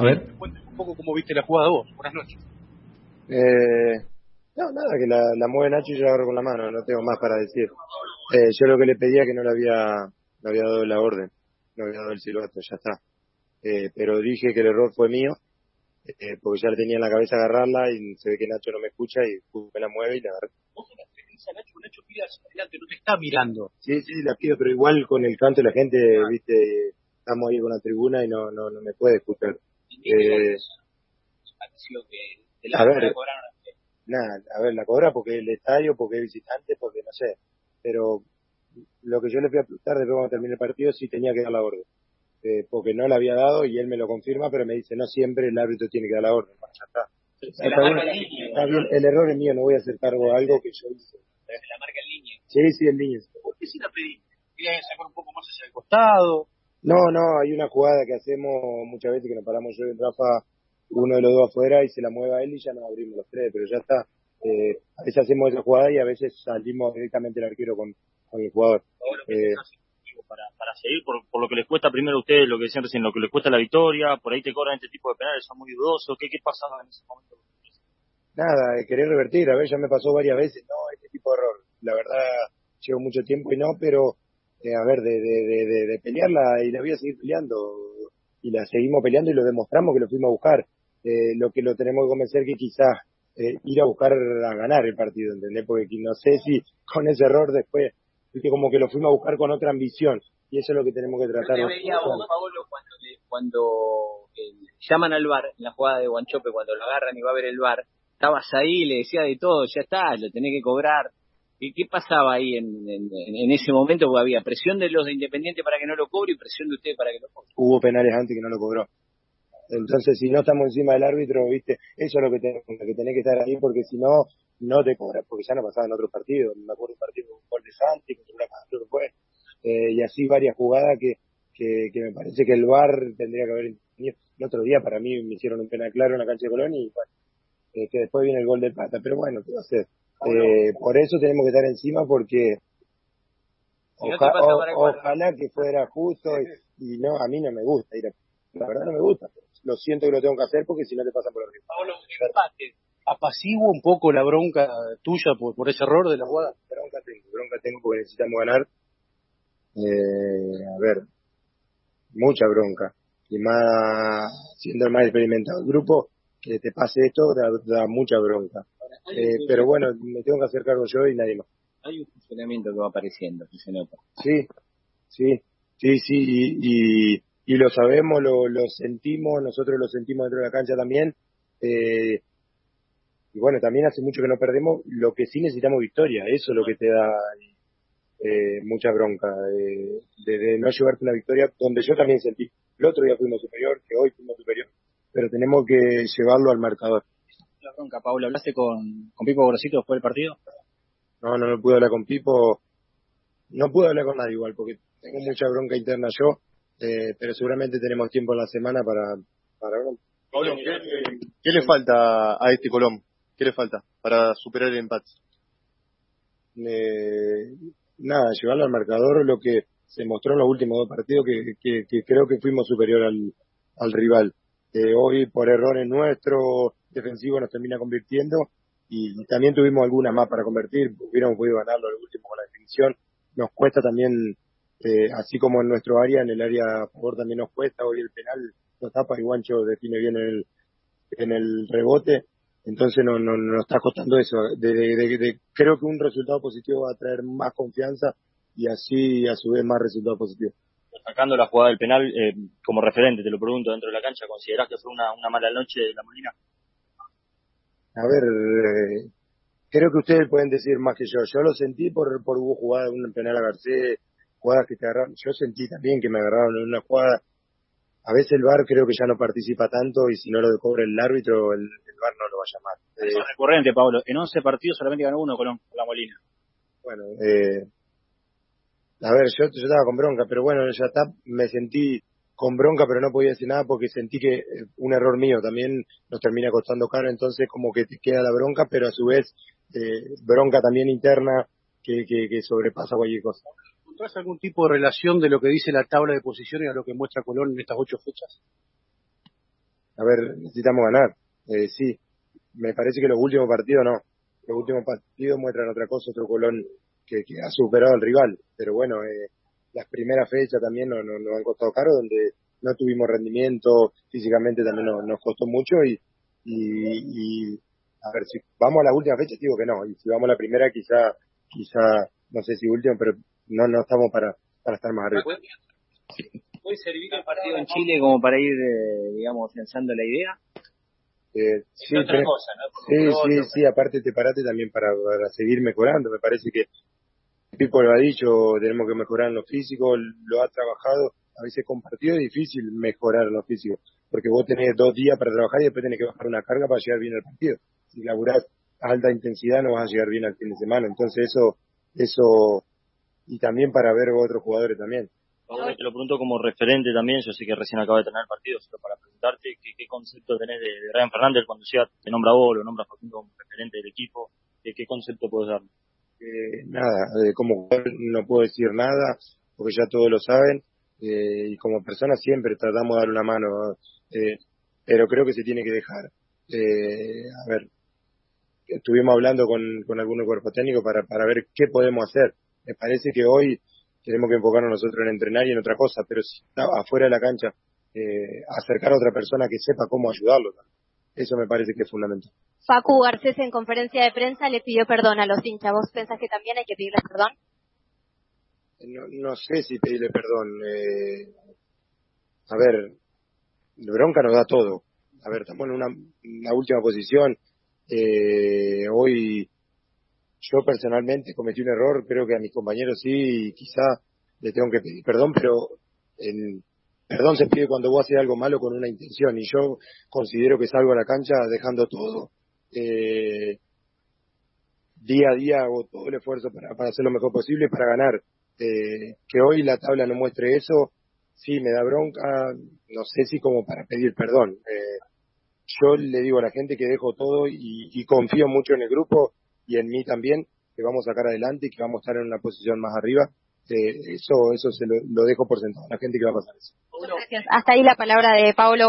A ver. Cuéntame un poco cómo viste la jugada vos. Buenas noches. Eh, no, nada, que la, la mueve Nacho y yo la agarro con la mano, no tengo más para decir. Eh, yo lo que le pedía que no le había, no había dado la orden, no había dado el silbato, ya está. Eh, pero dije que el error fue mío, eh, porque ya le tenía en la cabeza agarrarla y se ve que Nacho no me escucha y me la mueve y la agarré. Vos experiencia, Nacho, Nacho pide hacia adelante, no te está mirando. Sí, sí, la pido, pero igual con el canto la gente, viste, estamos ahí con la tribuna y no, no, no me puede escuchar. Eh, a ver, nada, a ver, la cobra porque es el estadio, porque es visitante, porque no sé. Pero lo que yo le fui a preguntar después cuando termine el partido, sí tenía que dar la orden. Eh, porque no la había dado y él me lo confirma, pero me dice, no siempre el árbitro tiene que dar la orden. Bueno, ya está. Está bien, está bien, el error es mío, no voy a hacer cargo de algo que yo hice. La marca en línea. Sí, sí, en línea. ¿Por qué si la pediste? ¿Querías sacar un poco más hacia el costado? No, no, hay una jugada que hacemos muchas veces que nos paramos yo y Rafa, uno de los dos afuera y se la mueve a él y ya nos abrimos los tres, pero ya está. Eh, a veces hacemos esa jugada y a veces salimos directamente el arquero con, con el jugador. Eh, para, para seguir por, por lo que les cuesta primero a ustedes, lo que decían recién, lo que les cuesta la victoria, por ahí te cobran este tipo de penales, son muy dudosos, ¿qué, qué pasaba en ese momento? nada, eh, querer revertir, a ver, ya me pasó varias veces, no, este tipo de error. La verdad, llevo mucho tiempo y no, pero, eh, a ver, de, de, de, de, pelearla y la voy a seguir peleando. Y la seguimos peleando y lo demostramos que lo fuimos a buscar. Eh, lo que lo tenemos que convencer que quizás eh, ir a buscar a ganar el partido, ¿entendés? Porque no sé si con ese error después, viste, como que lo fuimos a buscar con otra ambición. Y eso es lo que tenemos que tratar. Yo te veía a vos, Pablo, cuando, le- cuando eh, llaman al bar, en la jugada de Guanchope, cuando lo agarran y va a ver el bar, estabas ahí, le decía de todo, ya está, lo tenés que cobrar. ¿Y qué pasaba ahí en, en, en ese momento? Porque había presión de los de Independiente para que no lo cobre y presión de ustedes para que lo cobre. hubo penales antes que no lo cobró. Entonces, si no estamos encima del árbitro, viste, eso es lo que, tenés, que tenés que estar ahí, porque si no, no te cobra, porque ya no pasaba en otros partidos. Me acuerdo un partido con un gol de Santi, contra creo que fue, eh, y así varias jugadas que, que, que me parece que el VAR tendría que haber intervenido. El otro día, para mí, me hicieron un penal claro en la cancha de Colón y, bueno, que después viene el gol de Plata, pero bueno, ¿qué va a hacer? Eh, por eso tenemos que estar encima, porque oja- o- ojalá que fuera justo y, y no, a mí no me gusta ir a, la verdad no me gusta, lo siento que lo tengo que hacer porque si no te pasan por arriba. Pablo. ¿Apacigua un poco la bronca tuya por, por ese error de la jugada? Bronca tengo, bronca tengo porque necesitamos ganar. Eh, a ver, mucha bronca. Y más, siendo el más experimentado del grupo, que te pase esto da, da mucha bronca. Eh, pero bueno, me tengo que hacer cargo yo y nadie más. Hay un funcionamiento que va apareciendo, que se nota. Sí, sí, sí, sí, y, y, y lo sabemos, lo, lo sentimos, nosotros lo sentimos dentro de la cancha también. Eh, y bueno, también hace mucho que no perdemos, lo que sí necesitamos victoria, eso es lo que te da eh, mucha bronca, eh, de, de no llevarte una victoria donde yo también sentí, el otro día fuimos superior, que hoy fuimos superior, pero tenemos que llevarlo al marcador. Bronca, Pablo, ¿hablaste con, con Pipo Gorosito después del partido? No, no, no pude hablar con Pipo, no pude hablar con nadie igual, porque tengo mucha bronca interna yo, eh, pero seguramente tenemos tiempo en la semana para, para hablar. Pablo, ¿qué, qué le falta a este Colón? ¿Qué le falta para superar el empate? Eh, nada, llevarlo al marcador, lo que se mostró en los últimos dos partidos, que, que, que creo que fuimos superior al, al rival. Eh, hoy, por errores nuestros, defensivo nos termina convirtiendo y también tuvimos algunas más para convertir, hubiéramos podido ganarlo el último con la definición. Nos cuesta también, eh, así como en nuestro área, en el área a favor también nos cuesta, hoy el penal lo tapa y Guancho define bien en el, en el rebote, entonces no, no, no nos está costando eso. De, creo que un resultado positivo va a traer más confianza y así a su vez más resultados positivos. Sacando la jugada del penal, eh, como referente, te lo pregunto, dentro de la cancha, ¿considerás que fue una mala noche de la Molina? A ver, eh, creo que ustedes pueden decir más que yo. Yo lo sentí por, por hubo jugadas, un penal a Garcés, jugadas que te agarraron. Yo sentí también que me agarraron en una jugada. A veces el VAR creo que ya no participa tanto y si no lo cobra el árbitro, el, el VAR no lo va a llamar. Eh, Es recurrente, Pablo. En 11 partidos solamente ganó uno Colón, la Molina. bueno, eh, a ver, yo, yo estaba con bronca, pero bueno, ya está, me sentí con bronca, pero no podía decir nada porque sentí que eh, un error mío también nos termina costando caro, entonces como que te queda la bronca, pero a su vez eh, bronca también interna que, que, que sobrepasa cualquier cosa. ¿Encontrás algún tipo de relación de lo que dice la tabla de posiciones a lo que muestra Colón en estas ocho fechas? a ver, necesitamos ganar. Eh, sí, me parece que los últimos partidos no. Los últimos partidos muestran otra cosa, otro Colón que, que ha superado al rival. Pero bueno, eh, las primeras fechas también nos, nos, han costado caro, donde no tuvimos rendimiento, físicamente también nos, nos costó mucho y, y, y, a ver, si vamos a la última fecha, digo que no, y si vamos a la primera, quizá, quizá, no sé si último, pero no, no estamos para, para estar más arriba. ¿Puede servir el partido en Chile como para ir, eh, digamos, pensando la idea? Eh, sí, otra cosa, ¿no? sí, sí, sí, aparte te parate también para, para seguir mejorando. Me parece que Pipo lo ha dicho, tenemos que mejorar en lo físico, lo ha trabajado, a veces compartido es difícil mejorar en lo físico, porque vos tenés dos días para trabajar y después tenés que bajar una carga para llegar bien al partido. Si laburás alta intensidad no vas a llegar bien al fin de semana, entonces eso, eso, y también para ver otros jugadores también. Te lo pregunto como referente también, yo sé que recién acaba de tener el partido, solo para preguntarte qué, concepto tenés de, Ryan Fernández cuando llega, te nombra vos, lo nombra como referente del equipo, ¿qué, concepto puedes dar? Eh, nada, eh, como no puedo decir nada, porque ya todos lo saben, eh, y como persona siempre tratamos de dar una mano, eh, pero creo que se tiene que dejar. Eh, a ver, estuvimos hablando con, con algunos cuerpos técnicos para, para ver qué podemos hacer. Me parece que hoy tenemos que enfocarnos nosotros en entrenar y en otra cosa, pero si está afuera de la cancha, acercar a otra persona que sepa cómo ayudarlo. Eso me parece que es fundamental. Facu Garcés en conferencia de prensa le pidió perdón a los hinchas. ¿Vos pensás que también hay que pedirles perdón? No, no sé si pedirle perdón. Eh, a ver, bronca nos da todo. A ver, estamos en una, una última posición. Eh, hoy yo personalmente cometí un error, creo que a mis compañeros sí, y quizá le tengo que pedir perdón, pero el perdón se pide cuando vos haces algo malo con una intención, y yo considero que salgo a la cancha dejando todo. Eh, día a día hago todo el esfuerzo para, hacer lo mejor posible para ganar. Eh, que hoy la tabla no muestre eso, sí me da bronca, no sé si como para pedir perdón. Eh, yo le digo a la gente que dejo todo y, y confío mucho en el grupo y en mí también, que vamos a sacar adelante y que vamos a estar en una posición más arriba. Eh, eso eso se lo, lo dejo por sentado, la gente que va a pasar eso. Gracias. Hasta ahí la palabra de Pablo.